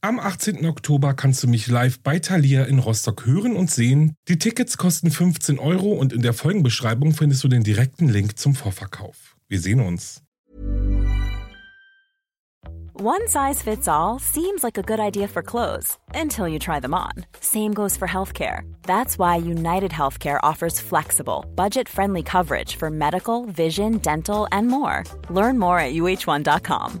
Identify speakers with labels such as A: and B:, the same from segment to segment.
A: Am 18. Oktober kannst du mich live bei Thalia in Rostock hören und sehen. Die Tickets kosten 15 Euro und in der Folgenbeschreibung findest du den direkten Link zum Vorverkauf. Wir sehen uns.
B: One size fits all seems like a good idea for clothes until you try them on. Same goes for healthcare. That's why United Healthcare offers flexible, budget-friendly coverage for medical, vision, dental, and more. Learn more at uh1.com.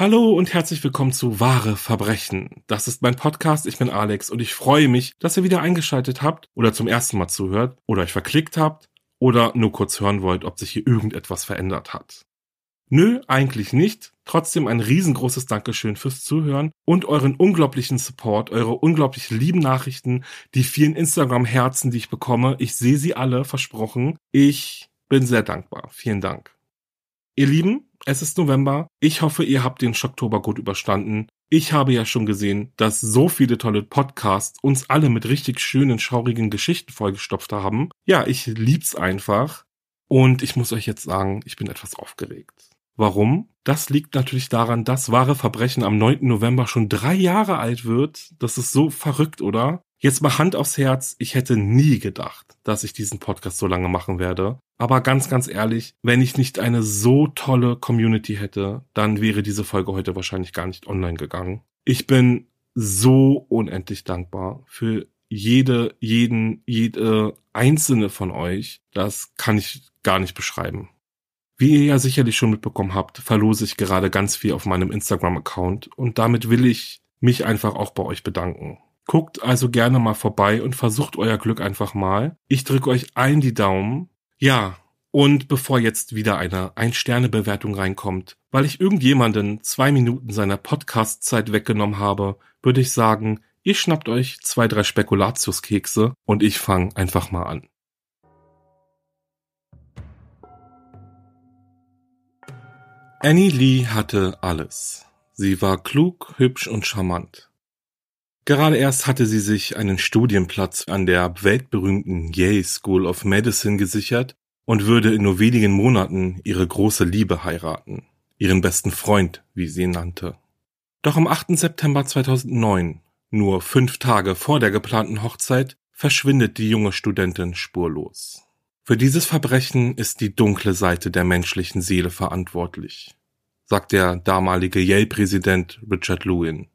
A: Hallo und herzlich willkommen zu Wahre Verbrechen. Das ist mein Podcast, ich bin Alex und ich freue mich, dass ihr wieder eingeschaltet habt oder zum ersten Mal zuhört oder euch verklickt habt oder nur kurz hören wollt, ob sich hier irgendetwas verändert hat. Nö, eigentlich nicht. Trotzdem ein riesengroßes Dankeschön fürs Zuhören und euren unglaublichen Support, eure unglaublich lieben Nachrichten, die vielen Instagram-Herzen, die ich bekomme. Ich sehe sie alle, versprochen. Ich bin sehr dankbar. Vielen Dank. Ihr Lieben, es ist November. Ich hoffe, ihr habt den Schocktober gut überstanden. Ich habe ja schon gesehen, dass so viele tolle Podcasts uns alle mit richtig schönen, schaurigen Geschichten vollgestopft haben. Ja, ich lieb's einfach. Und ich muss euch jetzt sagen, ich bin etwas aufgeregt. Warum? Das liegt natürlich daran, dass wahre Verbrechen am 9. November schon drei Jahre alt wird. Das ist so verrückt, oder? Jetzt mal Hand aufs Herz, ich hätte nie gedacht, dass ich diesen Podcast so lange machen werde. Aber ganz, ganz ehrlich, wenn ich nicht eine so tolle Community hätte, dann wäre diese Folge heute wahrscheinlich gar nicht online gegangen. Ich bin so unendlich dankbar für jede, jeden, jede einzelne von euch. Das kann ich gar nicht beschreiben. Wie ihr ja sicherlich schon mitbekommen habt, verlose ich gerade ganz viel auf meinem Instagram-Account und damit will ich mich einfach auch bei euch bedanken. Guckt also gerne mal vorbei und versucht euer Glück einfach mal. Ich drücke euch allen die Daumen ja, und bevor jetzt wieder eine Ein-Sterne-Bewertung reinkommt, weil ich irgendjemanden zwei Minuten seiner Podcast-Zeit weggenommen habe, würde ich sagen, ihr schnappt euch zwei, drei Spekulatiuskekse und ich fange einfach mal an. Annie Lee hatte alles. Sie war klug, hübsch und charmant. Gerade erst hatte sie sich einen Studienplatz an der weltberühmten Yale School of Medicine gesichert und würde in nur wenigen Monaten ihre große Liebe heiraten, ihren besten Freund, wie sie ihn nannte. Doch am 8. September 2009, nur fünf Tage vor der geplanten Hochzeit, verschwindet die junge Studentin spurlos. Für dieses Verbrechen ist die dunkle Seite der menschlichen Seele verantwortlich, sagt der damalige Yale-Präsident Richard Lewin.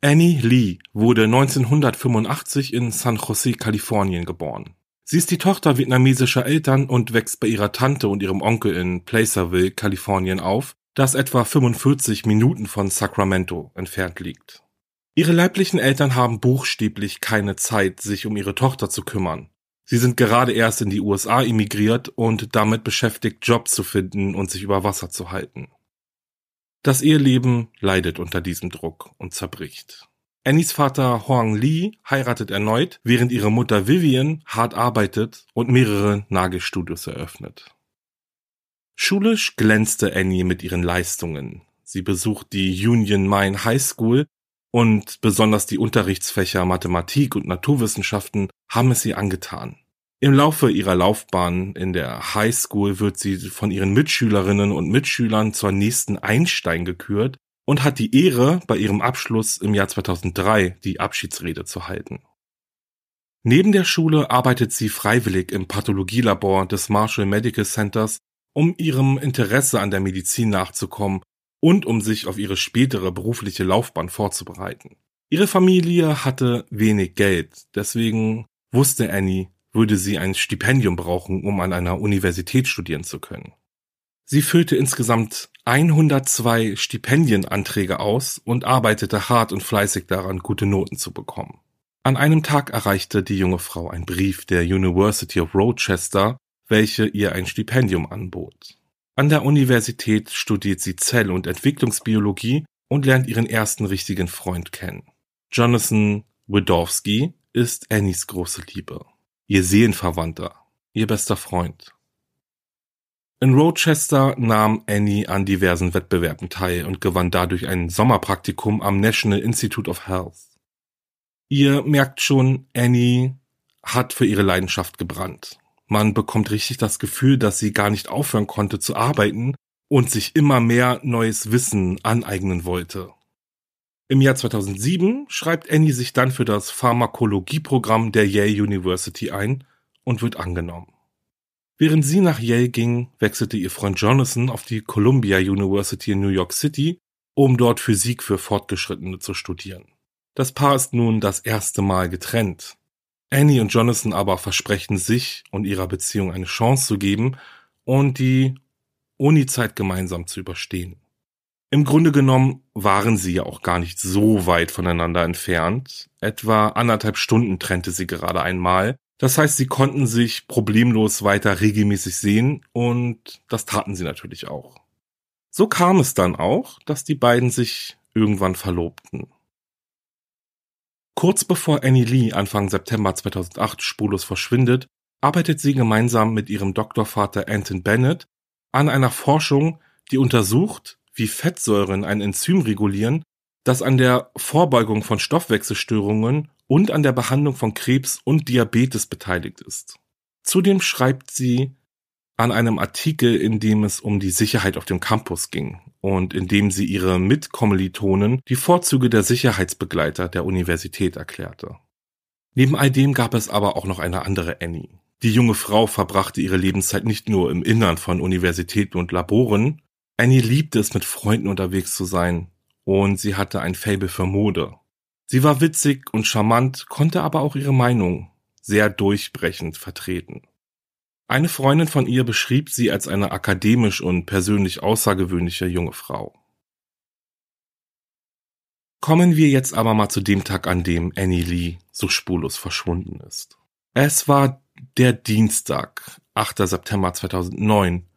A: Annie Lee wurde 1985 in San Jose, Kalifornien geboren. Sie ist die Tochter vietnamesischer Eltern und wächst bei ihrer Tante und ihrem Onkel in Placerville, Kalifornien auf, das etwa 45 Minuten von Sacramento entfernt liegt. Ihre leiblichen Eltern haben buchstäblich keine Zeit, sich um ihre Tochter zu kümmern. Sie sind gerade erst in die USA emigriert und damit beschäftigt, Jobs zu finden und sich über Wasser zu halten. Das Eheleben leidet unter diesem Druck und zerbricht. Annies Vater Huang Lee heiratet erneut, während ihre Mutter Vivian hart arbeitet und mehrere Nagelstudios eröffnet. Schulisch glänzte Annie mit ihren Leistungen. Sie besucht die Union Mine High School und besonders die Unterrichtsfächer Mathematik und Naturwissenschaften haben es ihr angetan. Im Laufe ihrer Laufbahn in der High School wird sie von ihren Mitschülerinnen und Mitschülern zur nächsten Einstein gekürt und hat die Ehre, bei ihrem Abschluss im Jahr 2003 die Abschiedsrede zu halten. Neben der Schule arbeitet sie freiwillig im Pathologielabor des Marshall Medical Centers, um ihrem Interesse an der Medizin nachzukommen und um sich auf ihre spätere berufliche Laufbahn vorzubereiten. Ihre Familie hatte wenig Geld, deswegen wusste Annie, würde sie ein Stipendium brauchen, um an einer Universität studieren zu können. Sie füllte insgesamt 102 Stipendienanträge aus und arbeitete hart und fleißig daran, gute Noten zu bekommen. An einem Tag erreichte die junge Frau ein Brief der University of Rochester, welche ihr ein Stipendium anbot. An der Universität studiert sie Zell- und Entwicklungsbiologie und lernt ihren ersten richtigen Freund kennen. Jonathan Widowski ist Annies große Liebe, ihr Seelenverwandter, ihr bester Freund. In Rochester nahm Annie an diversen Wettbewerben teil und gewann dadurch ein Sommerpraktikum am National Institute of Health. Ihr merkt schon, Annie hat für ihre Leidenschaft gebrannt. Man bekommt richtig das Gefühl, dass sie gar nicht aufhören konnte zu arbeiten und sich immer mehr neues Wissen aneignen wollte. Im Jahr 2007 schreibt Annie sich dann für das Pharmakologieprogramm der Yale University ein und wird angenommen. Während sie nach Yale ging, wechselte ihr Freund Jonathan auf die Columbia University in New York City, um dort Physik für Fortgeschrittene zu studieren. Das Paar ist nun das erste Mal getrennt. Annie und Jonathan aber versprechen sich und ihrer Beziehung eine Chance zu geben und die Uni-Zeit gemeinsam zu überstehen. Im Grunde genommen waren sie ja auch gar nicht so weit voneinander entfernt. Etwa anderthalb Stunden trennte sie gerade einmal das heißt, sie konnten sich problemlos weiter regelmäßig sehen und das taten sie natürlich auch. So kam es dann auch, dass die beiden sich irgendwann verlobten. Kurz bevor Annie Lee Anfang September 2008 spurlos verschwindet, arbeitet sie gemeinsam mit ihrem Doktorvater Anton Bennett an einer Forschung, die untersucht, wie Fettsäuren ein Enzym regulieren, das an der Vorbeugung von Stoffwechselstörungen und an der Behandlung von Krebs und Diabetes beteiligt ist. Zudem schreibt sie an einem Artikel, in dem es um die Sicherheit auf dem Campus ging und in dem sie ihre Mitkommilitonen die Vorzüge der Sicherheitsbegleiter der Universität erklärte. Neben all dem gab es aber auch noch eine andere Annie. Die junge Frau verbrachte ihre Lebenszeit nicht nur im Innern von Universitäten und Laboren. Annie liebte es, mit Freunden unterwegs zu sein und sie hatte ein Faible für Mode. Sie war witzig und charmant, konnte aber auch ihre Meinung sehr durchbrechend vertreten. Eine Freundin von ihr beschrieb sie als eine akademisch und persönlich außergewöhnliche junge Frau. Kommen wir jetzt aber mal zu dem Tag, an dem Annie Lee so spurlos verschwunden ist. Es war der Dienstag, 8. September 2009,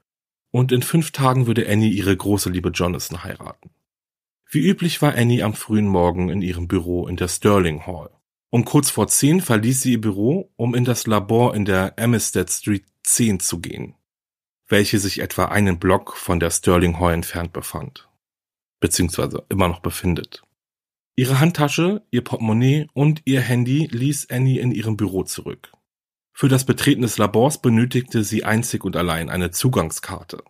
A: und in fünf Tagen würde Annie ihre große Liebe Jonathan heiraten. Wie üblich war Annie am frühen Morgen in ihrem Büro in der Sterling Hall. Um kurz vor zehn verließ sie ihr Büro, um in das Labor in der Amistad Street 10 zu gehen, welche sich etwa einen Block von der Sterling Hall entfernt befand, beziehungsweise immer noch befindet. Ihre Handtasche, ihr Portemonnaie und ihr Handy ließ Annie in ihrem Büro zurück. Für das Betreten des Labors benötigte sie einzig und allein eine Zugangskarte.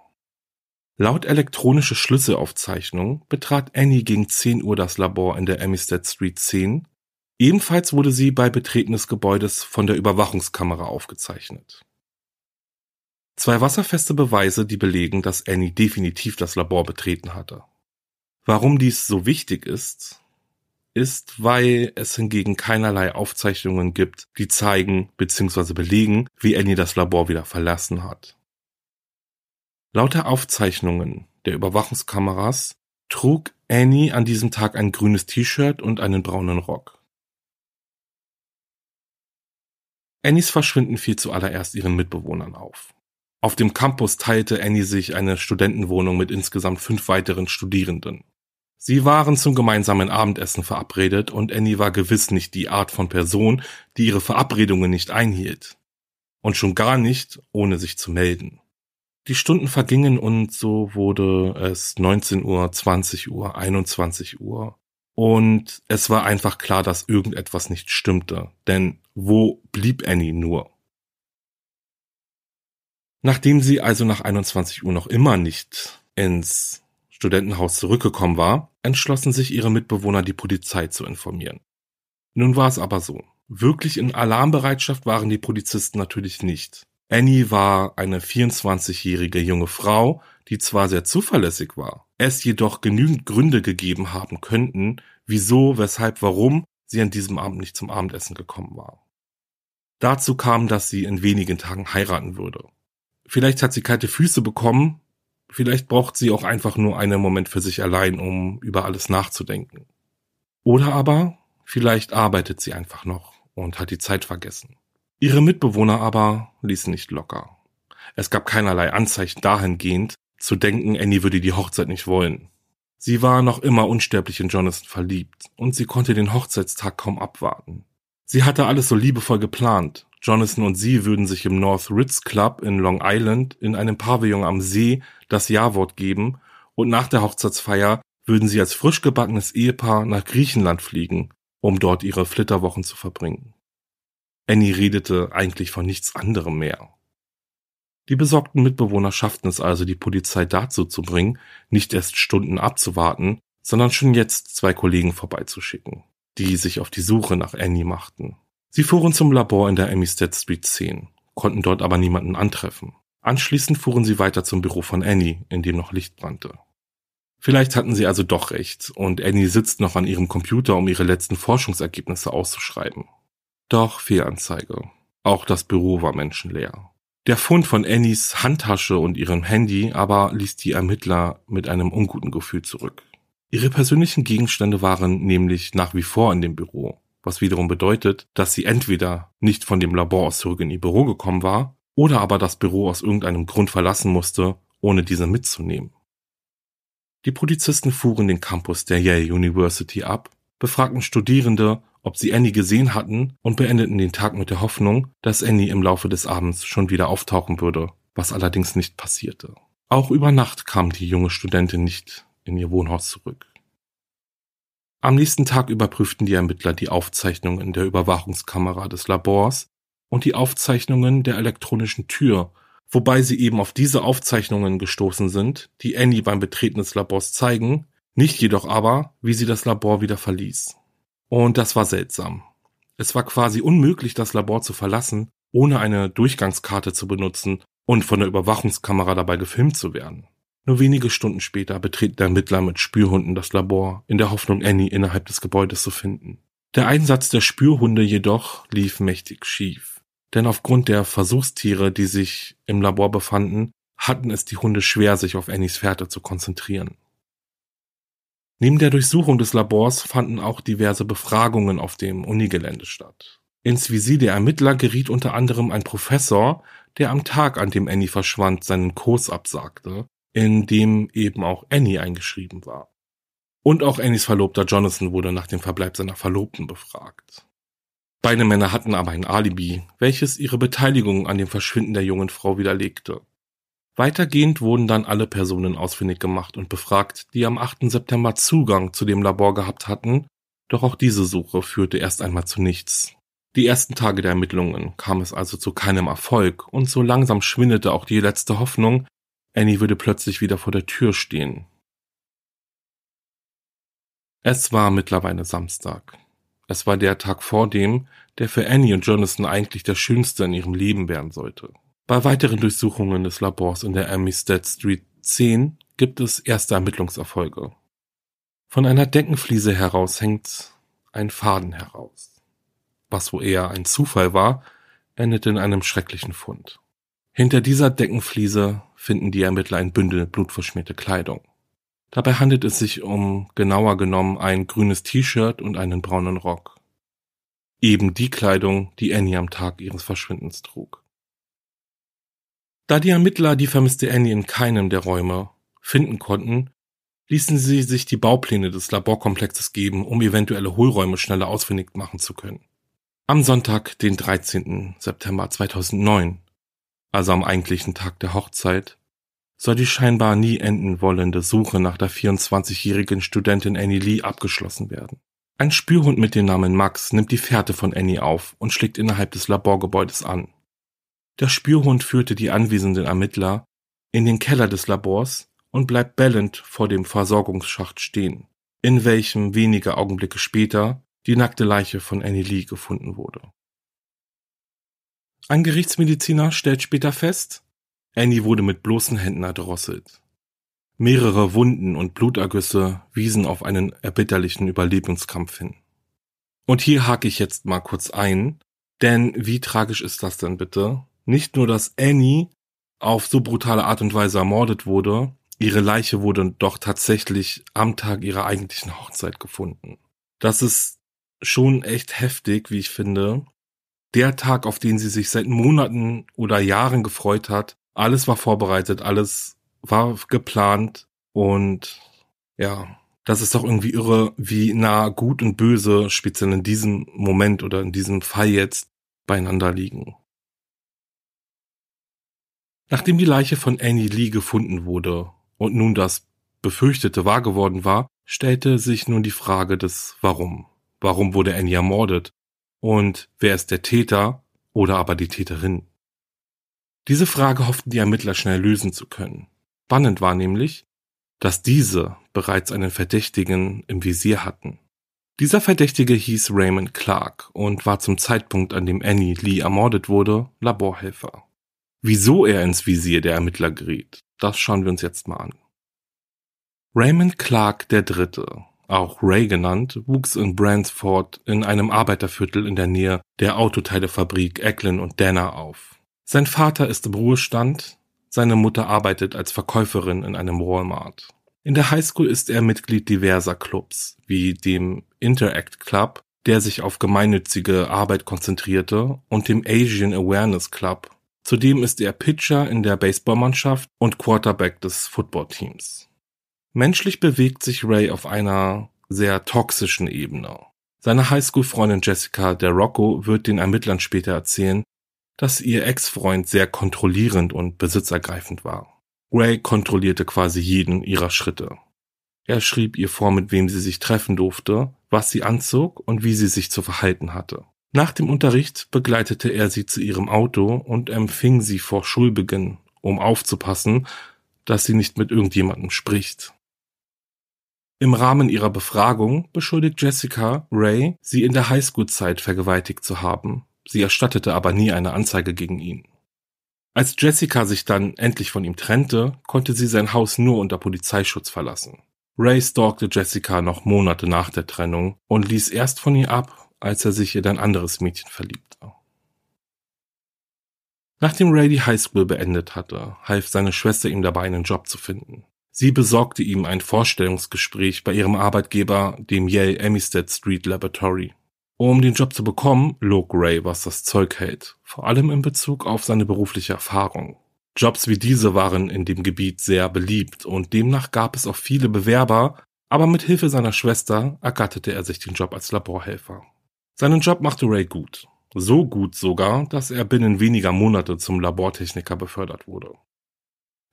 A: Laut elektronische Schlüsselaufzeichnung betrat Annie gegen 10 Uhr das Labor in der Amistad Street 10. Ebenfalls wurde sie bei Betreten des Gebäudes von der Überwachungskamera aufgezeichnet. Zwei wasserfeste Beweise, die belegen, dass Annie definitiv das Labor betreten hatte. Warum dies so wichtig ist, ist, weil es hingegen keinerlei Aufzeichnungen gibt, die zeigen bzw. belegen, wie Annie das Labor wieder verlassen hat. Lauter Aufzeichnungen der Überwachungskameras trug Annie an diesem Tag ein grünes T-Shirt und einen braunen Rock. Annies Verschwinden fiel zuallererst ihren Mitbewohnern auf. Auf dem Campus teilte Annie sich eine Studentenwohnung mit insgesamt fünf weiteren Studierenden. Sie waren zum gemeinsamen Abendessen verabredet und Annie war gewiss nicht die Art von Person, die ihre Verabredungen nicht einhielt. Und schon gar nicht, ohne sich zu melden. Die Stunden vergingen und so wurde es 19 Uhr, 20 Uhr, 21 Uhr. Und es war einfach klar, dass irgendetwas nicht stimmte. Denn wo blieb Annie nur? Nachdem sie also nach 21 Uhr noch immer nicht ins Studentenhaus zurückgekommen war, entschlossen sich ihre Mitbewohner, die Polizei zu informieren. Nun war es aber so. Wirklich in Alarmbereitschaft waren die Polizisten natürlich nicht. Annie war eine 24-jährige junge Frau, die zwar sehr zuverlässig war, es jedoch genügend Gründe gegeben haben könnten, wieso, weshalb, warum sie an diesem Abend nicht zum Abendessen gekommen war. Dazu kam, dass sie in wenigen Tagen heiraten würde. Vielleicht hat sie kalte Füße bekommen, Vielleicht braucht sie auch einfach nur einen Moment für sich allein, um über alles nachzudenken. Oder aber vielleicht arbeitet sie einfach noch und hat die Zeit vergessen. Ihre Mitbewohner aber ließen nicht locker. Es gab keinerlei Anzeichen dahingehend, zu denken, Annie würde die Hochzeit nicht wollen. Sie war noch immer unsterblich in Jonathan verliebt und sie konnte den Hochzeitstag kaum abwarten. Sie hatte alles so liebevoll geplant. Jonathan und sie würden sich im North Ritz Club in Long Island in einem Pavillon am See das Ja-Wort geben und nach der Hochzeitsfeier würden sie als frisch gebackenes Ehepaar nach Griechenland fliegen, um dort ihre Flitterwochen zu verbringen. Annie redete eigentlich von nichts anderem mehr. Die besorgten Mitbewohner schafften es also, die Polizei dazu zu bringen, nicht erst Stunden abzuwarten, sondern schon jetzt zwei Kollegen vorbeizuschicken, die sich auf die Suche nach Annie machten. Sie fuhren zum Labor in der Amistad Street 10, konnten dort aber niemanden antreffen. Anschließend fuhren sie weiter zum Büro von Annie, in dem noch Licht brannte. Vielleicht hatten sie also doch recht, und Annie sitzt noch an ihrem Computer, um ihre letzten Forschungsergebnisse auszuschreiben. Doch Fehlanzeige. Auch das Büro war menschenleer. Der Fund von Annies Handtasche und ihrem Handy aber ließ die Ermittler mit einem unguten Gefühl zurück. Ihre persönlichen Gegenstände waren nämlich nach wie vor in dem Büro, was wiederum bedeutet, dass sie entweder nicht von dem Labor aus zurück in ihr Büro gekommen war oder aber das Büro aus irgendeinem Grund verlassen musste, ohne diese mitzunehmen. Die Polizisten fuhren den Campus der Yale University ab, befragten Studierende ob sie Annie gesehen hatten und beendeten den Tag mit der Hoffnung, dass Annie im Laufe des Abends schon wieder auftauchen würde, was allerdings nicht passierte. Auch über Nacht kam die junge Studentin nicht in ihr Wohnhaus zurück. Am nächsten Tag überprüften die Ermittler die Aufzeichnungen der Überwachungskamera des Labors und die Aufzeichnungen der elektronischen Tür, wobei sie eben auf diese Aufzeichnungen gestoßen sind, die Annie beim Betreten des Labors zeigen, nicht jedoch aber, wie sie das Labor wieder verließ. Und das war seltsam. Es war quasi unmöglich, das Labor zu verlassen, ohne eine Durchgangskarte zu benutzen und von der Überwachungskamera dabei gefilmt zu werden. Nur wenige Stunden später betreten der Ermittler mit Spürhunden das Labor, in der Hoffnung, Annie innerhalb des Gebäudes zu finden. Der Einsatz der Spürhunde jedoch lief mächtig schief. Denn aufgrund der Versuchstiere, die sich im Labor befanden, hatten es die Hunde schwer, sich auf Annies Fährte zu konzentrieren. Neben der Durchsuchung des Labors fanden auch diverse Befragungen auf dem Unigelände statt. Ins Visier der Ermittler geriet unter anderem ein Professor, der am Tag, an dem Annie verschwand, seinen Kurs absagte, in dem eben auch Annie eingeschrieben war. Und auch Annies Verlobter Jonathan wurde nach dem Verbleib seiner Verlobten befragt. Beide Männer hatten aber ein Alibi, welches ihre Beteiligung an dem Verschwinden der jungen Frau widerlegte. Weitergehend wurden dann alle Personen ausfindig gemacht und befragt, die am 8. September Zugang zu dem Labor gehabt hatten, doch auch diese Suche führte erst einmal zu nichts. Die ersten Tage der Ermittlungen kam es also zu keinem Erfolg und so langsam schwindete auch die letzte Hoffnung, Annie würde plötzlich wieder vor der Tür stehen. Es war mittlerweile Samstag. Es war der Tag vor dem, der für Annie und Jonathan eigentlich der schönste in ihrem Leben werden sollte. Bei weiteren Durchsuchungen des Labors in der Amistad Street 10 gibt es erste Ermittlungserfolge. Von einer Deckenfliese heraus hängt ein Faden heraus. Was wohl eher ein Zufall war, endet in einem schrecklichen Fund. Hinter dieser Deckenfliese finden die Ermittler ein Bündel blutverschmierte Kleidung. Dabei handelt es sich um genauer genommen ein grünes T-Shirt und einen braunen Rock. Eben die Kleidung, die Annie am Tag ihres Verschwindens trug. Da die Ermittler die vermisste Annie in keinem der Räume finden konnten, ließen sie sich die Baupläne des Laborkomplexes geben, um eventuelle Hohlräume schneller ausfindig machen zu können. Am Sonntag, den 13. September 2009, also am eigentlichen Tag der Hochzeit, soll die scheinbar nie enden wollende Suche nach der 24-jährigen Studentin Annie Lee abgeschlossen werden. Ein Spürhund mit dem Namen Max nimmt die Fährte von Annie auf und schlägt innerhalb des Laborgebäudes an. Der Spürhund führte die anwesenden Ermittler in den Keller des Labors und bleibt bellend vor dem Versorgungsschacht stehen, in welchem wenige Augenblicke später die nackte Leiche von Annie Lee gefunden wurde. Ein Gerichtsmediziner stellt später fest, Annie wurde mit bloßen Händen erdrosselt. Mehrere Wunden und Blutergüsse wiesen auf einen erbitterlichen Überlebenskampf hin. Und hier hake ich jetzt mal kurz ein, denn wie tragisch ist das denn bitte, nicht nur, dass Annie auf so brutale Art und Weise ermordet wurde, ihre Leiche wurde doch tatsächlich am Tag ihrer eigentlichen Hochzeit gefunden. Das ist schon echt heftig, wie ich finde. Der Tag, auf den sie sich seit Monaten oder Jahren gefreut hat, alles war vorbereitet, alles war geplant und ja, das ist doch irgendwie irre, wie nah gut und böse speziell in diesem Moment oder in diesem Fall jetzt beieinander liegen. Nachdem die Leiche von Annie Lee gefunden wurde und nun das Befürchtete wahr geworden war, stellte sich nun die Frage des Warum. Warum wurde Annie ermordet? Und wer ist der Täter oder aber die Täterin? Diese Frage hofften die Ermittler schnell lösen zu können. Spannend war nämlich, dass diese bereits einen Verdächtigen im Visier hatten. Dieser Verdächtige hieß Raymond Clark und war zum Zeitpunkt, an dem Annie Lee ermordet wurde, Laborhelfer. Wieso er ins Visier der Ermittler geriet, das schauen wir uns jetzt mal an. Raymond Clark III., auch Ray genannt, wuchs in Bransford in einem Arbeiterviertel in der Nähe der Autoteilefabrik Eklund und Danner auf. Sein Vater ist im Ruhestand, seine Mutter arbeitet als Verkäuferin in einem Walmart. In der Highschool ist er Mitglied diverser Clubs, wie dem Interact Club, der sich auf gemeinnützige Arbeit konzentrierte, und dem Asian Awareness Club. Zudem ist er Pitcher in der Baseballmannschaft und Quarterback des Footballteams. Menschlich bewegt sich Ray auf einer sehr toxischen Ebene. Seine Highschool-Freundin Jessica der Rocco wird den Ermittlern später erzählen, dass ihr Ex-Freund sehr kontrollierend und besitzergreifend war. Ray kontrollierte quasi jeden ihrer Schritte. Er schrieb ihr vor, mit wem sie sich treffen durfte, was sie anzog und wie sie sich zu verhalten hatte. Nach dem Unterricht begleitete er sie zu ihrem Auto und empfing sie vor Schulbeginn, um aufzupassen, dass sie nicht mit irgendjemandem spricht. Im Rahmen ihrer Befragung beschuldigt Jessica Ray, sie in der Highschool-Zeit vergewaltigt zu haben, Sie erstattete aber nie eine Anzeige gegen ihn. Als Jessica sich dann endlich von ihm trennte, konnte sie sein Haus nur unter Polizeischutz verlassen. Ray stalkte Jessica noch Monate nach der Trennung und ließ erst von ihr ab, als er sich in ein anderes Mädchen verliebte. Nachdem Ray die Highschool beendet hatte, half seine Schwester ihm dabei, einen Job zu finden. Sie besorgte ihm ein Vorstellungsgespräch bei ihrem Arbeitgeber, dem Yale Amistad Street Laboratory. Um den Job zu bekommen, log Ray, was das Zeug hält, vor allem in Bezug auf seine berufliche Erfahrung. Jobs wie diese waren in dem Gebiet sehr beliebt und demnach gab es auch viele Bewerber, aber mit Hilfe seiner Schwester ergatterte er sich den Job als Laborhelfer. Seinen Job machte Ray gut. So gut sogar, dass er binnen weniger Monate zum Labortechniker befördert wurde.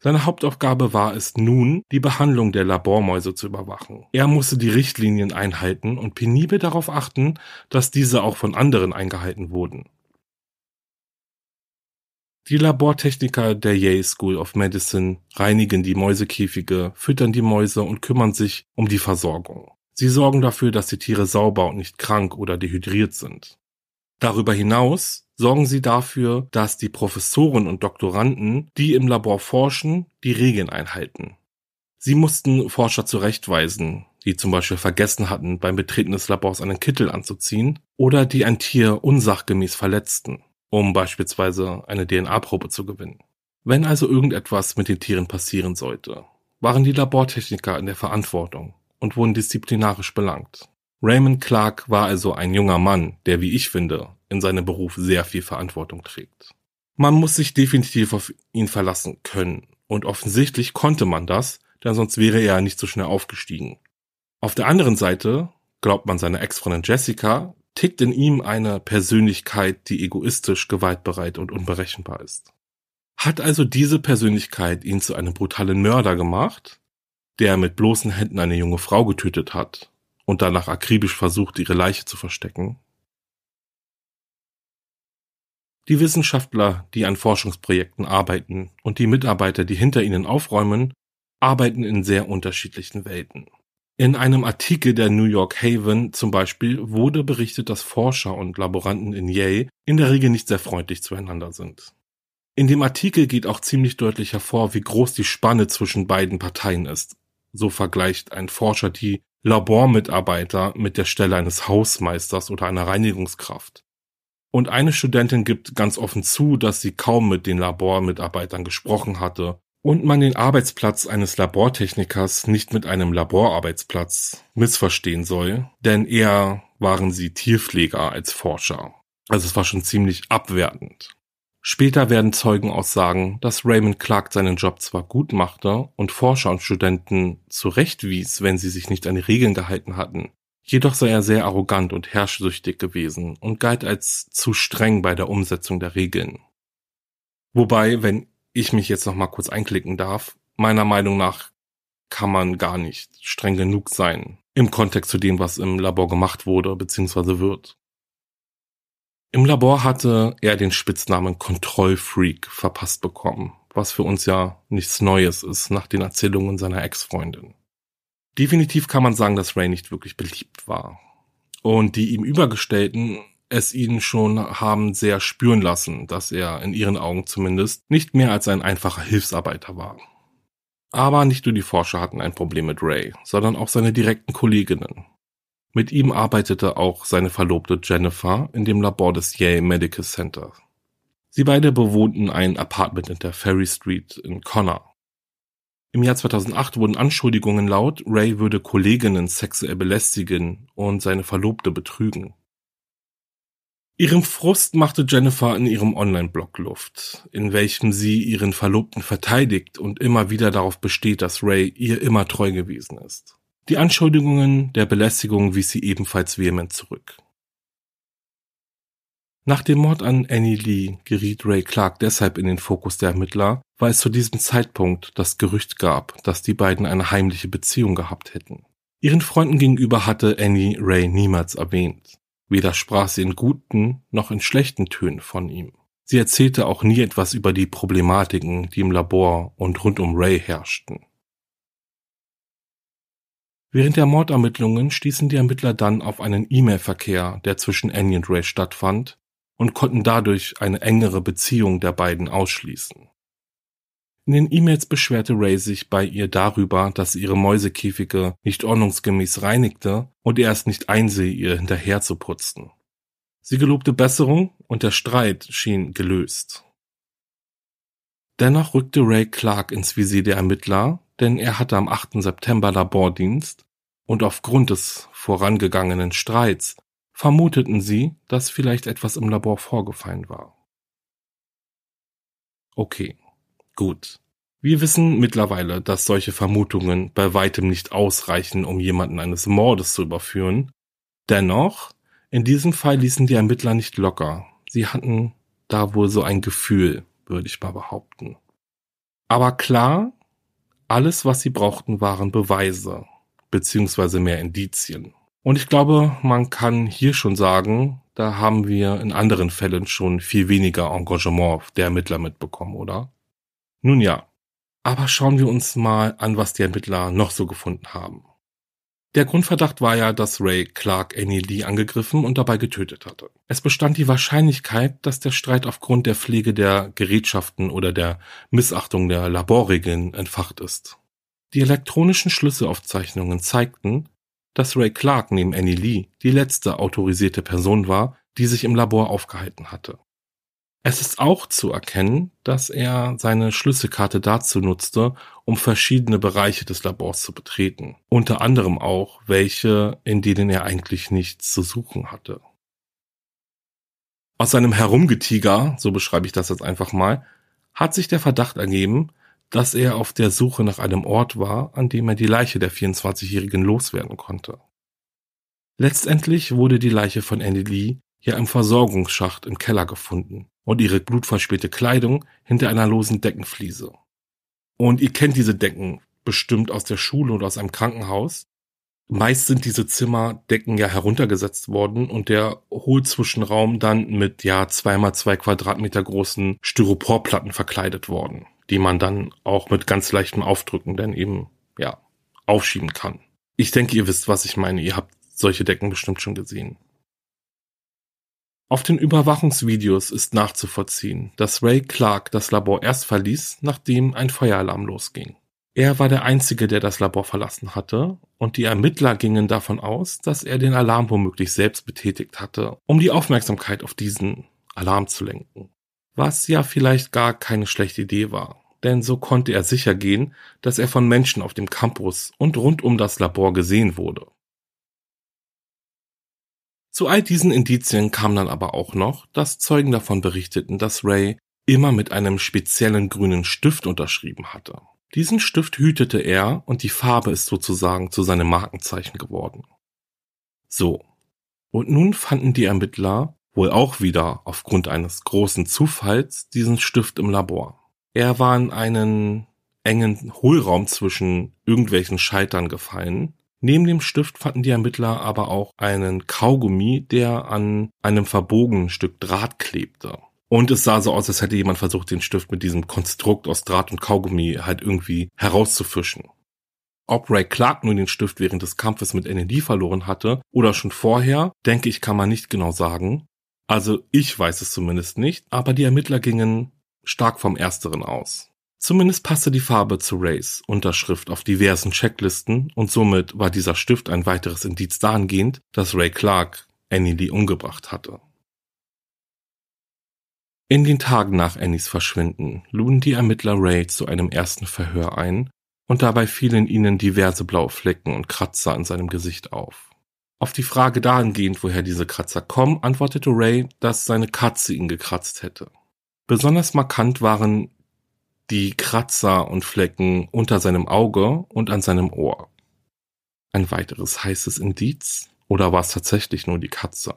A: Seine Hauptaufgabe war es nun, die Behandlung der Labormäuse zu überwachen. Er musste die Richtlinien einhalten und penibel darauf achten, dass diese auch von anderen eingehalten wurden. Die Labortechniker der Yale School of Medicine reinigen die Mäusekäfige, füttern die Mäuse und kümmern sich um die Versorgung. Sie sorgen dafür, dass die Tiere sauber und nicht krank oder dehydriert sind. Darüber hinaus sorgen sie dafür, dass die Professoren und Doktoranden, die im Labor forschen, die Regeln einhalten. Sie mussten Forscher zurechtweisen, die zum Beispiel vergessen hatten, beim Betreten des Labors einen Kittel anzuziehen oder die ein Tier unsachgemäß verletzten, um beispielsweise eine DNA-Probe zu gewinnen. Wenn also irgendetwas mit den Tieren passieren sollte, waren die Labortechniker in der Verantwortung und wurden disziplinarisch belangt. Raymond Clark war also ein junger Mann, der, wie ich finde, in seinem Beruf sehr viel Verantwortung trägt. Man muss sich definitiv auf ihn verlassen können. Und offensichtlich konnte man das, denn sonst wäre er nicht so schnell aufgestiegen. Auf der anderen Seite glaubt man seiner Ex-Freundin Jessica, tickt in ihm eine Persönlichkeit, die egoistisch, gewaltbereit und unberechenbar ist. Hat also diese Persönlichkeit ihn zu einem brutalen Mörder gemacht, der mit bloßen Händen eine junge Frau getötet hat und danach akribisch versucht, ihre Leiche zu verstecken. Die Wissenschaftler, die an Forschungsprojekten arbeiten und die Mitarbeiter, die hinter ihnen aufräumen, arbeiten in sehr unterschiedlichen Welten. In einem Artikel der New York Haven zum Beispiel wurde berichtet, dass Forscher und Laboranten in Yale in der Regel nicht sehr freundlich zueinander sind. In dem Artikel geht auch ziemlich deutlich hervor, wie groß die Spanne zwischen beiden Parteien ist. So vergleicht ein Forscher die Labormitarbeiter mit der Stelle eines Hausmeisters oder einer Reinigungskraft. Und eine Studentin gibt ganz offen zu, dass sie kaum mit den Labormitarbeitern gesprochen hatte und man den Arbeitsplatz eines Labortechnikers nicht mit einem Laborarbeitsplatz missverstehen soll, denn eher waren sie Tierpfleger als Forscher. Also es war schon ziemlich abwertend. Später werden Zeugen aussagen, dass Raymond Clark seinen Job zwar gut machte und Forscher und Studenten zurechtwies, wenn sie sich nicht an die Regeln gehalten hatten, jedoch sei er sehr arrogant und herrschsüchtig gewesen und galt als zu streng bei der Umsetzung der Regeln. Wobei, wenn ich mich jetzt noch mal kurz einklicken darf, meiner Meinung nach kann man gar nicht streng genug sein im Kontext zu dem, was im Labor gemacht wurde bzw. wird. Im Labor hatte er den Spitznamen Kontrollfreak verpasst bekommen, was für uns ja nichts Neues ist nach den Erzählungen seiner Ex-Freundin. Definitiv kann man sagen, dass Ray nicht wirklich beliebt war. Und die ihm Übergestellten es ihn schon haben sehr spüren lassen, dass er in ihren Augen zumindest nicht mehr als ein einfacher Hilfsarbeiter war. Aber nicht nur die Forscher hatten ein Problem mit Ray, sondern auch seine direkten Kolleginnen. Mit ihm arbeitete auch seine Verlobte Jennifer in dem Labor des Yale Medical Center. Sie beide bewohnten ein Apartment in der Ferry Street in Connor. Im Jahr 2008 wurden Anschuldigungen laut, Ray würde Kolleginnen sexuell belästigen und seine Verlobte betrügen. Ihrem Frust machte Jennifer in ihrem Online-Blog Luft, in welchem sie ihren Verlobten verteidigt und immer wieder darauf besteht, dass Ray ihr immer treu gewesen ist. Die Anschuldigungen der Belästigung wies sie ebenfalls vehement zurück. Nach dem Mord an Annie Lee geriet Ray Clark deshalb in den Fokus der Ermittler, weil es zu diesem Zeitpunkt das Gerücht gab, dass die beiden eine heimliche Beziehung gehabt hätten. Ihren Freunden gegenüber hatte Annie Ray niemals erwähnt. Weder sprach sie in guten noch in schlechten Tönen von ihm. Sie erzählte auch nie etwas über die Problematiken, die im Labor und rund um Ray herrschten. Während der Mordermittlungen stießen die Ermittler dann auf einen E-Mail-Verkehr, der zwischen Annie und Ray stattfand, und konnten dadurch eine engere Beziehung der beiden ausschließen. In den E-Mails beschwerte Ray sich bei ihr darüber, dass sie ihre Mäusekäfige nicht ordnungsgemäß reinigte und er es nicht einsehe, ihr hinterher zu putzen. Sie gelobte Besserung und der Streit schien gelöst. Dennoch rückte Ray Clark ins Visier der Ermittler, denn er hatte am 8. September Labordienst und aufgrund des vorangegangenen Streits vermuteten sie, dass vielleicht etwas im Labor vorgefallen war. Okay, Gut. Wir wissen mittlerweile, dass solche Vermutungen bei weitem nicht ausreichen, um jemanden eines Mordes zu überführen. Dennoch, in diesem Fall ließen die Ermittler nicht locker. Sie hatten da wohl so ein Gefühl, würde ich mal behaupten. Aber klar, alles, was sie brauchten, waren Beweise, beziehungsweise mehr Indizien. Und ich glaube, man kann hier schon sagen, da haben wir in anderen Fällen schon viel weniger Engagement der Ermittler mitbekommen, oder? Nun ja, aber schauen wir uns mal an, was die Ermittler noch so gefunden haben. Der Grundverdacht war ja, dass Ray Clark Annie Lee angegriffen und dabei getötet hatte. Es bestand die Wahrscheinlichkeit, dass der Streit aufgrund der Pflege der Gerätschaften oder der Missachtung der Laborregeln entfacht ist. Die elektronischen Schlüsselaufzeichnungen zeigten, dass Ray Clark neben Annie Lee die letzte autorisierte Person war, die sich im Labor aufgehalten hatte. Es ist auch zu erkennen, dass er seine Schlüsselkarte dazu nutzte, um verschiedene Bereiche des Labors zu betreten, unter anderem auch welche, in denen er eigentlich nichts zu suchen hatte. Aus seinem Herumgetiger, so beschreibe ich das jetzt einfach mal, hat sich der Verdacht ergeben, dass er auf der Suche nach einem Ort war, an dem er die Leiche der 24-Jährigen loswerden konnte. Letztendlich wurde die Leiche von Andy Lee ja im Versorgungsschacht im Keller gefunden und ihre blutverspielte Kleidung hinter einer losen Deckenfliese. Und ihr kennt diese Decken bestimmt aus der Schule oder aus einem Krankenhaus. Meist sind diese Zimmerdecken ja heruntergesetzt worden und der Hohlzwischenraum dann mit ja zweimal zwei Quadratmeter großen Styroporplatten verkleidet worden, die man dann auch mit ganz leichtem Aufdrücken dann eben ja aufschieben kann. Ich denke, ihr wisst, was ich meine. Ihr habt solche Decken bestimmt schon gesehen. Auf den Überwachungsvideos ist nachzuvollziehen, dass Ray Clark das Labor erst verließ, nachdem ein Feueralarm losging. Er war der Einzige, der das Labor verlassen hatte, und die Ermittler gingen davon aus, dass er den Alarm womöglich selbst betätigt hatte, um die Aufmerksamkeit auf diesen Alarm zu lenken. Was ja vielleicht gar keine schlechte Idee war, denn so konnte er sicher gehen, dass er von Menschen auf dem Campus und rund um das Labor gesehen wurde. Zu all diesen Indizien kam dann aber auch noch, dass Zeugen davon berichteten, dass Ray immer mit einem speziellen grünen Stift unterschrieben hatte. Diesen Stift hütete er und die Farbe ist sozusagen zu seinem Markenzeichen geworden. So. Und nun fanden die Ermittler, wohl auch wieder aufgrund eines großen Zufalls, diesen Stift im Labor. Er war in einen engen Hohlraum zwischen irgendwelchen Scheitern gefallen. Neben dem Stift fanden die Ermittler aber auch einen Kaugummi, der an einem verbogenen Stück Draht klebte. Und es sah so aus, als hätte jemand versucht, den Stift mit diesem Konstrukt aus Draht und Kaugummi halt irgendwie herauszufischen. Ob Ray Clark nun den Stift während des Kampfes mit NLD verloren hatte oder schon vorher, denke ich, kann man nicht genau sagen. Also ich weiß es zumindest nicht, aber die Ermittler gingen stark vom Ersteren aus. Zumindest passte die Farbe zu Rays Unterschrift auf diversen Checklisten und somit war dieser Stift ein weiteres Indiz dahingehend, dass Ray Clark Annie Lee umgebracht hatte. In den Tagen nach Annies Verschwinden luden die Ermittler Ray zu einem ersten Verhör ein und dabei fielen ihnen diverse blaue Flecken und Kratzer an seinem Gesicht auf. Auf die Frage dahingehend, woher diese Kratzer kommen, antwortete Ray, dass seine Katze ihn gekratzt hätte. Besonders markant waren die Kratzer und Flecken unter seinem Auge und an seinem Ohr. Ein weiteres heißes Indiz? Oder war es tatsächlich nur die Katze?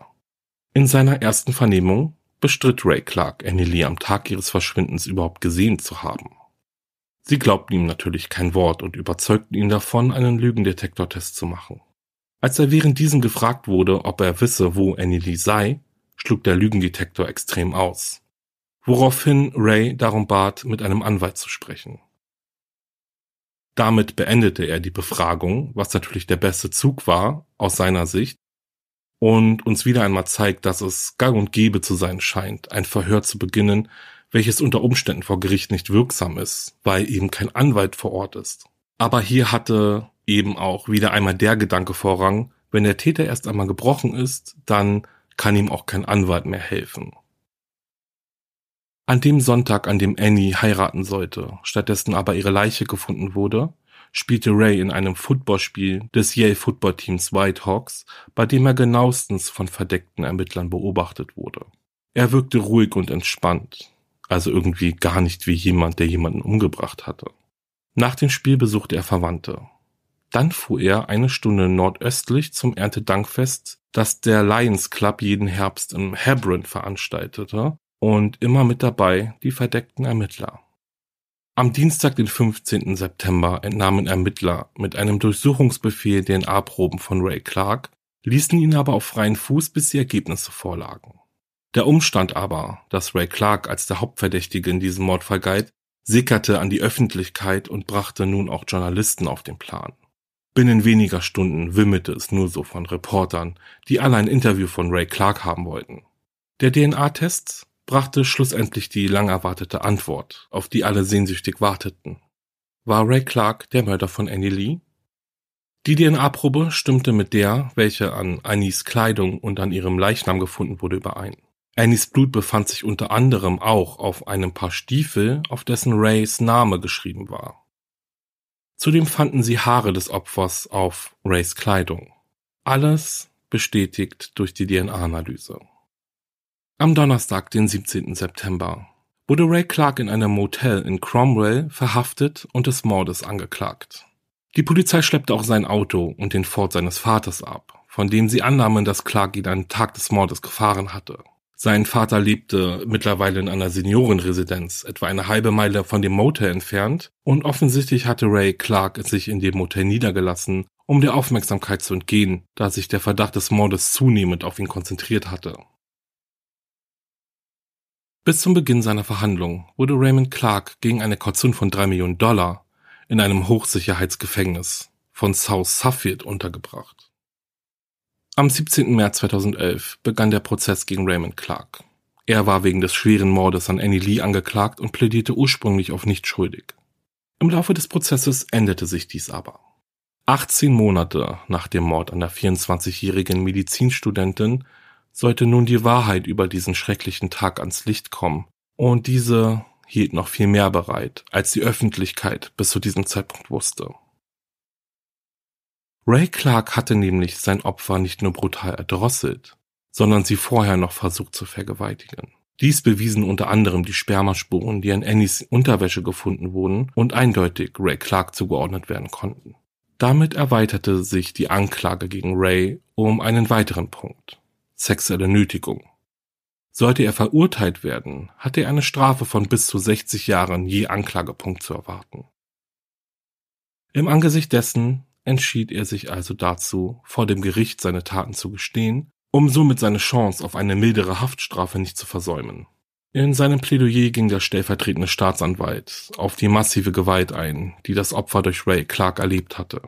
A: In seiner ersten Vernehmung bestritt Ray Clark, Annie am Tag ihres Verschwindens überhaupt gesehen zu haben. Sie glaubten ihm natürlich kein Wort und überzeugten ihn davon, einen Lügendetektortest zu machen. Als er während diesem gefragt wurde, ob er wisse, wo Annie Lee sei, schlug der Lügendetektor extrem aus. Woraufhin Ray darum bat, mit einem Anwalt zu sprechen. Damit beendete er die Befragung, was natürlich der beste Zug war, aus seiner Sicht, und uns wieder einmal zeigt, dass es gang und gäbe zu sein scheint, ein Verhör zu beginnen, welches unter Umständen vor Gericht nicht wirksam ist, weil eben kein Anwalt vor Ort ist. Aber hier hatte eben auch wieder einmal der Gedanke Vorrang, wenn der Täter erst einmal gebrochen ist, dann kann ihm auch kein Anwalt mehr helfen. An dem Sonntag, an dem Annie heiraten sollte, stattdessen aber ihre Leiche gefunden wurde, spielte Ray in einem Footballspiel des Yale Footballteams Whitehawks, bei dem er genauestens von verdeckten Ermittlern beobachtet wurde. Er wirkte ruhig und entspannt, also irgendwie gar nicht wie jemand, der jemanden umgebracht hatte. Nach dem Spiel besuchte er Verwandte. Dann fuhr er eine Stunde nordöstlich zum Erntedankfest, das der Lions Club jeden Herbst im Hebron veranstaltete, und immer mit dabei die verdeckten Ermittler. Am Dienstag, den 15. September, entnahmen Ermittler mit einem Durchsuchungsbefehl DNA-Proben von Ray Clark, ließen ihn aber auf freien Fuß, bis die Ergebnisse vorlagen. Der Umstand aber, dass Ray Clark als der Hauptverdächtige in diesem Mordfall galt, sickerte an die Öffentlichkeit und brachte nun auch Journalisten auf den Plan. Binnen weniger Stunden wimmelte es nur so von Reportern, die alle ein Interview von Ray Clark haben wollten. Der DNA-Test brachte schlussendlich die lang erwartete Antwort, auf die alle sehnsüchtig warteten. War Ray Clark der Mörder von Annie Lee? Die DNA-Probe stimmte mit der, welche an Annies Kleidung und an ihrem Leichnam gefunden wurde, überein. Annies Blut befand sich unter anderem auch auf einem Paar Stiefel, auf dessen Rays Name geschrieben war. Zudem fanden sie Haare des Opfers auf Rays Kleidung. Alles bestätigt durch die DNA-Analyse. Am Donnerstag, den 17. September, wurde Ray Clark in einem Motel in Cromwell verhaftet und des Mordes angeklagt. Die Polizei schleppte auch sein Auto und den Ford seines Vaters ab, von dem sie annahmen, dass Clark ihn einen Tag des Mordes gefahren hatte. Sein Vater lebte mittlerweile in einer Seniorenresidenz, etwa eine halbe Meile von dem Motel entfernt, und offensichtlich hatte Ray Clark sich in dem Motel niedergelassen, um der Aufmerksamkeit zu entgehen, da sich der Verdacht des Mordes zunehmend auf ihn konzentriert hatte. Bis zum Beginn seiner Verhandlung wurde Raymond Clark gegen eine Kaution von drei Millionen Dollar in einem Hochsicherheitsgefängnis von South Suffield untergebracht. Am 17. März 2011 begann der Prozess gegen Raymond Clark. Er war wegen des schweren Mordes an Annie Lee angeklagt und plädierte ursprünglich auf nicht schuldig. Im Laufe des Prozesses änderte sich dies aber. 18 Monate nach dem Mord an der 24-jährigen Medizinstudentin sollte nun die Wahrheit über diesen schrecklichen Tag ans Licht kommen und diese hielt noch viel mehr bereit, als die Öffentlichkeit bis zu diesem Zeitpunkt wusste. Ray Clark hatte nämlich sein Opfer nicht nur brutal erdrosselt, sondern sie vorher noch versucht zu vergewaltigen. Dies bewiesen unter anderem die Spermaspuren, die an Annies Unterwäsche gefunden wurden und eindeutig Ray Clark zugeordnet werden konnten. Damit erweiterte sich die Anklage gegen Ray um einen weiteren Punkt. Sexuelle Nötigung. Sollte er verurteilt werden, hatte er eine Strafe von bis zu 60 Jahren je Anklagepunkt zu erwarten. Im Angesicht dessen entschied er sich also dazu, vor dem Gericht seine Taten zu gestehen, um somit seine Chance auf eine mildere Haftstrafe nicht zu versäumen. In seinem Plädoyer ging der stellvertretende Staatsanwalt auf die massive Gewalt ein, die das Opfer durch Ray Clark erlebt hatte.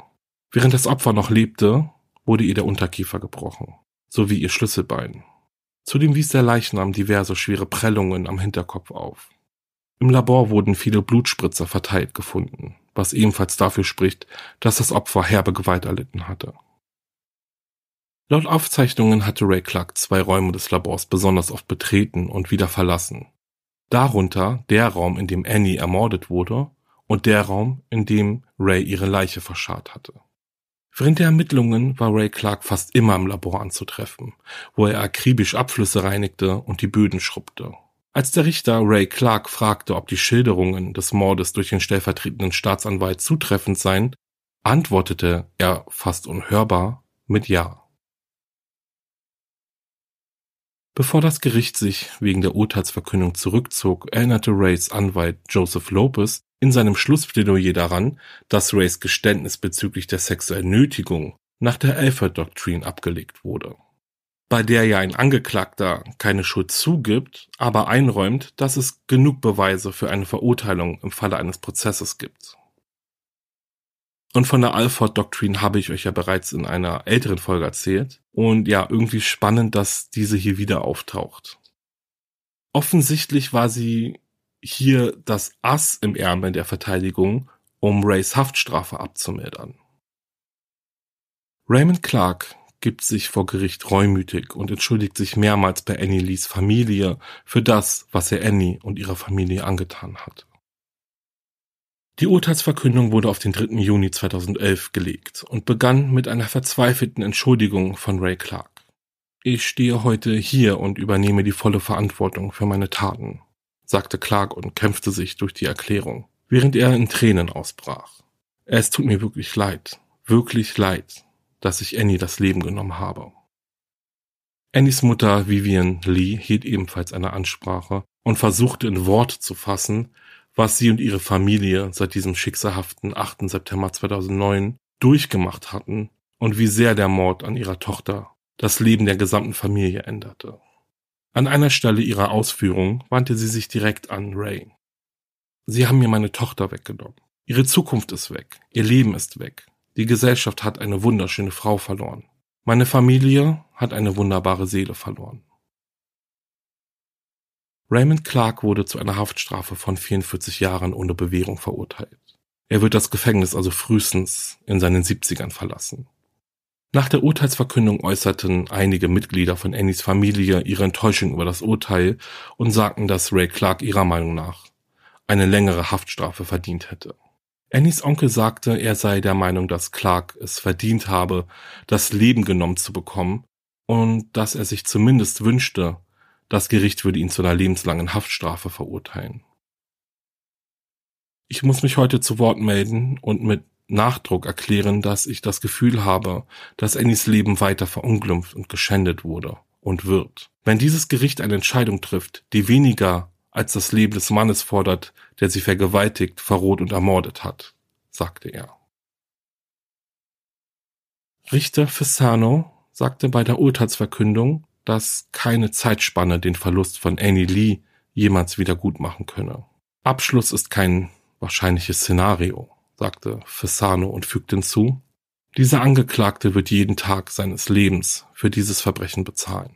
A: Während das Opfer noch lebte, wurde ihr der Unterkiefer gebrochen, sowie ihr Schlüsselbein. Zudem wies der Leichnam diverse schwere Prellungen am Hinterkopf auf. Im Labor wurden viele Blutspritzer verteilt gefunden, was ebenfalls dafür spricht, dass das Opfer herbe Gewalt erlitten hatte. Laut Aufzeichnungen hatte Ray Clark zwei Räume des Labors besonders oft betreten und wieder verlassen. Darunter der Raum, in dem Annie ermordet wurde und der Raum, in dem Ray ihre Leiche verscharrt hatte. Während der Ermittlungen war Ray Clark fast immer im Labor anzutreffen, wo er akribisch Abflüsse reinigte und die Böden schrubbte. Als der Richter Ray Clark fragte, ob die Schilderungen des Mordes durch den stellvertretenden Staatsanwalt zutreffend seien, antwortete er fast unhörbar mit Ja. Bevor das Gericht sich wegen der Urteilsverkündung zurückzog, erinnerte Rays Anwalt Joseph Lopez in seinem Schlussplädoyer daran, dass Rays Geständnis bezüglich der sexuellen Nötigung nach der Alford-Doktrin abgelegt wurde, bei der ja ein Angeklagter keine Schuld zugibt, aber einräumt, dass es genug Beweise für eine Verurteilung im Falle eines Prozesses gibt. Und von der Alford-Doktrin habe ich euch ja bereits in einer älteren Folge erzählt. Und ja, irgendwie spannend, dass diese hier wieder auftaucht. Offensichtlich war sie hier das Ass im Ärmel der Verteidigung, um Rays Haftstrafe abzumildern. Raymond Clark gibt sich vor Gericht reumütig und entschuldigt sich mehrmals bei Annie Lees Familie für das, was er Annie und ihrer Familie angetan hat. Die Urteilsverkündung wurde auf den 3. Juni 2011 gelegt und begann mit einer verzweifelten Entschuldigung von Ray Clark. Ich stehe heute hier und übernehme die volle Verantwortung für meine Taten, sagte Clark und kämpfte sich durch die Erklärung, während er in Tränen ausbrach. Es tut mir wirklich leid, wirklich leid, dass ich Annie das Leben genommen habe. Annies Mutter Vivian Lee hielt ebenfalls eine Ansprache und versuchte in Wort zu fassen, was sie und ihre Familie seit diesem schicksalhaften 8. September 2009 durchgemacht hatten und wie sehr der Mord an ihrer Tochter das Leben der gesamten Familie änderte. An einer Stelle ihrer Ausführung wandte sie sich direkt an Ray. Sie haben mir meine Tochter weggenommen. Ihre Zukunft ist weg. Ihr Leben ist weg. Die Gesellschaft hat eine wunderschöne Frau verloren. Meine Familie hat eine wunderbare Seele verloren. Raymond Clark wurde zu einer Haftstrafe von 44 Jahren ohne Bewährung verurteilt. Er wird das Gefängnis also frühestens in seinen 70ern verlassen. Nach der Urteilsverkündung äußerten einige Mitglieder von Annies Familie ihre Enttäuschung über das Urteil und sagten, dass Ray Clark ihrer Meinung nach eine längere Haftstrafe verdient hätte. Annies Onkel sagte, er sei der Meinung, dass Clark es verdient habe, das Leben genommen zu bekommen und dass er sich zumindest wünschte, das Gericht würde ihn zu einer lebenslangen Haftstrafe verurteilen. Ich muss mich heute zu Wort melden und mit Nachdruck erklären, dass ich das Gefühl habe, dass Annies Leben weiter verunglimpft und geschändet wurde und wird. Wenn dieses Gericht eine Entscheidung trifft, die weniger als das Leben des Mannes fordert, der sie vergewaltigt, verroht und ermordet hat, sagte er. Richter Fessano sagte bei der Urteilsverkündung, dass keine Zeitspanne den Verlust von Annie Lee jemals wieder gut machen könne. Abschluss ist kein wahrscheinliches Szenario, sagte Fessano und fügte hinzu, dieser Angeklagte wird jeden Tag seines Lebens für dieses Verbrechen bezahlen.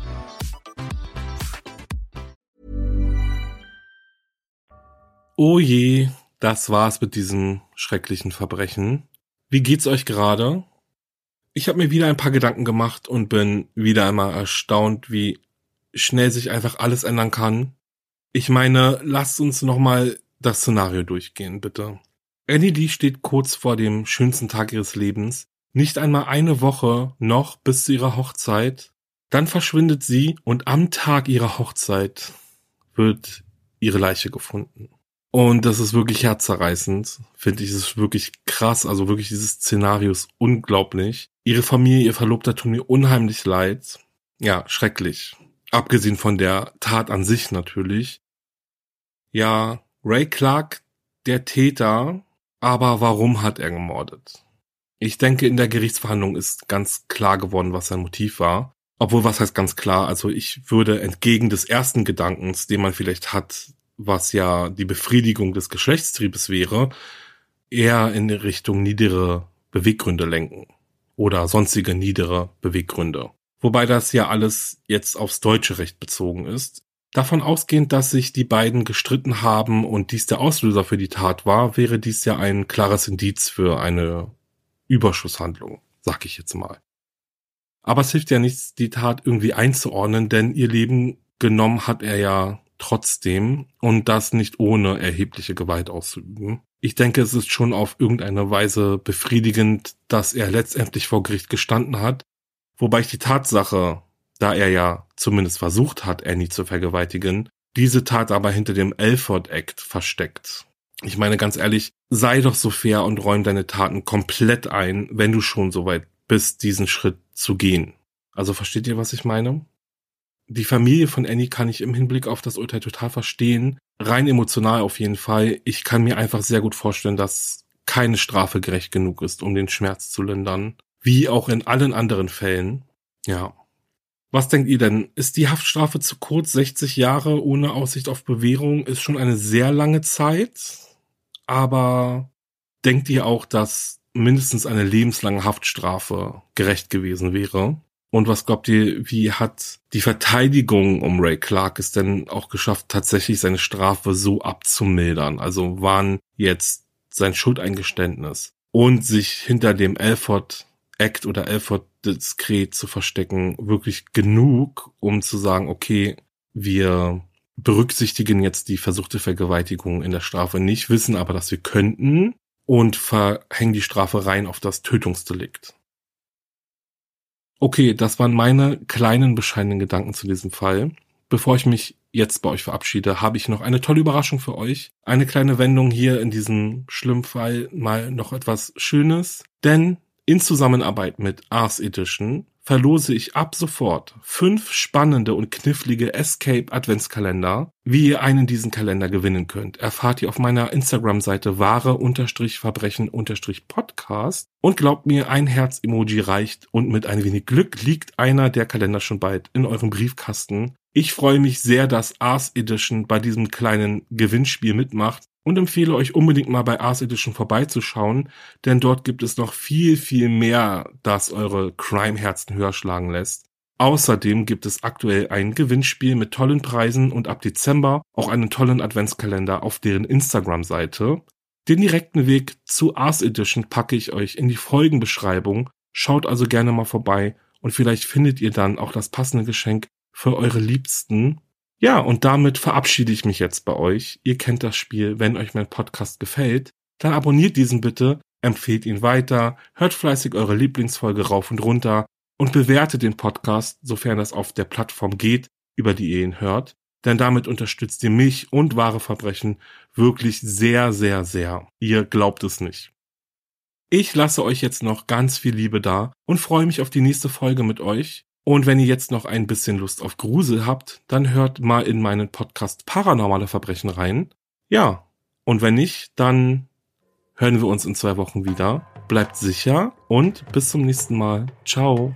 A: Oh je, das war's mit diesem schrecklichen Verbrechen. Wie geht's euch gerade? Ich habe mir wieder ein paar Gedanken gemacht und bin wieder einmal erstaunt, wie schnell sich einfach alles ändern kann. Ich meine, lasst uns nochmal das Szenario durchgehen, bitte. Annie Lee steht kurz vor dem schönsten Tag ihres Lebens, nicht einmal eine Woche noch bis zu ihrer Hochzeit. Dann verschwindet sie und am Tag ihrer Hochzeit wird ihre Leiche gefunden. Und das ist wirklich herzzerreißend, finde ich. Es ist wirklich krass. Also wirklich dieses Szenario ist unglaublich. Ihre Familie, ihr Verlobter tun mir unheimlich leid. Ja, schrecklich. Abgesehen von der Tat an sich natürlich. Ja, Ray Clark, der Täter, aber warum hat er gemordet? Ich denke, in der Gerichtsverhandlung ist ganz klar geworden, was sein Motiv war. Obwohl, was heißt ganz klar? Also ich würde entgegen des ersten Gedankens, den man vielleicht hat, was ja die Befriedigung des Geschlechtstriebes wäre, eher in Richtung niedere Beweggründe lenken oder sonstige niedere Beweggründe. Wobei das ja alles jetzt aufs deutsche Recht bezogen ist. Davon ausgehend, dass sich die beiden gestritten haben und dies der Auslöser für die Tat war, wäre dies ja ein klares Indiz für eine Überschusshandlung, sag ich jetzt mal. Aber es hilft ja nichts, die Tat irgendwie einzuordnen, denn ihr Leben genommen hat er ja trotzdem und das nicht ohne erhebliche Gewalt auszuüben. Ich denke, es ist schon auf irgendeine Weise befriedigend, dass er letztendlich vor Gericht gestanden hat, wobei ich die Tatsache, da er ja zumindest versucht hat, Annie zu vergewaltigen, diese Tat aber hinter dem Elford Act versteckt. Ich meine ganz ehrlich, sei doch so fair und räum deine Taten komplett ein, wenn du schon so weit bist, diesen Schritt zu gehen. Also versteht ihr, was ich meine? Die Familie von Annie kann ich im Hinblick auf das Urteil total verstehen. Rein emotional auf jeden Fall. Ich kann mir einfach sehr gut vorstellen, dass keine Strafe gerecht genug ist, um den Schmerz zu lindern. Wie auch in allen anderen Fällen. Ja. Was denkt ihr denn? Ist die Haftstrafe zu kurz? 60 Jahre ohne Aussicht auf Bewährung ist schon eine sehr lange Zeit. Aber denkt ihr auch, dass mindestens eine lebenslange Haftstrafe gerecht gewesen wäre? Und was glaubt ihr, wie hat die Verteidigung um Ray Clark es denn auch geschafft, tatsächlich seine Strafe so abzumildern? Also waren jetzt sein Schuldeingeständnis und sich hinter dem Alford Act oder Alford Diskret zu verstecken wirklich genug, um zu sagen, okay, wir berücksichtigen jetzt die versuchte Vergewaltigung in der Strafe nicht, wissen aber, dass wir könnten und verhängen die Strafe rein auf das Tötungsdelikt. Okay, das waren meine kleinen bescheidenen Gedanken zu diesem Fall. Bevor ich mich jetzt bei euch verabschiede, habe ich noch eine tolle Überraschung für euch. Eine kleine Wendung hier in diesem schlimmen Fall mal noch etwas Schönes. Denn in Zusammenarbeit mit Ars Edition verlose ich ab sofort fünf spannende und knifflige Escape Adventskalender. Wie ihr einen diesen Kalender gewinnen könnt, erfahrt ihr auf meiner Instagram-Seite wahre-verbrechen-podcast. Und glaubt mir, ein Herz-Emoji reicht und mit ein wenig Glück liegt einer der Kalender schon bald in eurem Briefkasten. Ich freue mich sehr, dass Ars Edition bei diesem kleinen Gewinnspiel mitmacht und empfehle euch unbedingt mal bei Ars Edition vorbeizuschauen, denn dort gibt es noch viel, viel mehr, das eure Crime-Herzen höher schlagen lässt. Außerdem gibt es aktuell ein Gewinnspiel mit tollen Preisen und ab Dezember auch einen tollen Adventskalender auf deren Instagram-Seite. Den direkten Weg zu Ars Edition packe ich euch in die Folgenbeschreibung. Schaut also gerne mal vorbei und vielleicht findet ihr dann auch das passende Geschenk für eure Liebsten ja, und damit verabschiede ich mich jetzt bei euch. Ihr kennt das Spiel. Wenn euch mein Podcast gefällt, dann abonniert diesen bitte, empfehlt ihn weiter, hört fleißig eure Lieblingsfolge rauf und runter und bewertet den Podcast, sofern das auf der Plattform geht, über die ihr ihn hört. Denn damit unterstützt ihr mich und wahre Verbrechen wirklich sehr, sehr, sehr. Ihr glaubt es nicht. Ich lasse euch jetzt noch ganz viel Liebe da und freue mich auf die nächste Folge mit euch. Und wenn ihr jetzt noch ein bisschen Lust auf Grusel habt, dann hört mal in meinen Podcast Paranormale Verbrechen rein. Ja, und wenn nicht, dann hören wir uns in zwei Wochen wieder. Bleibt sicher und bis zum nächsten Mal. Ciao.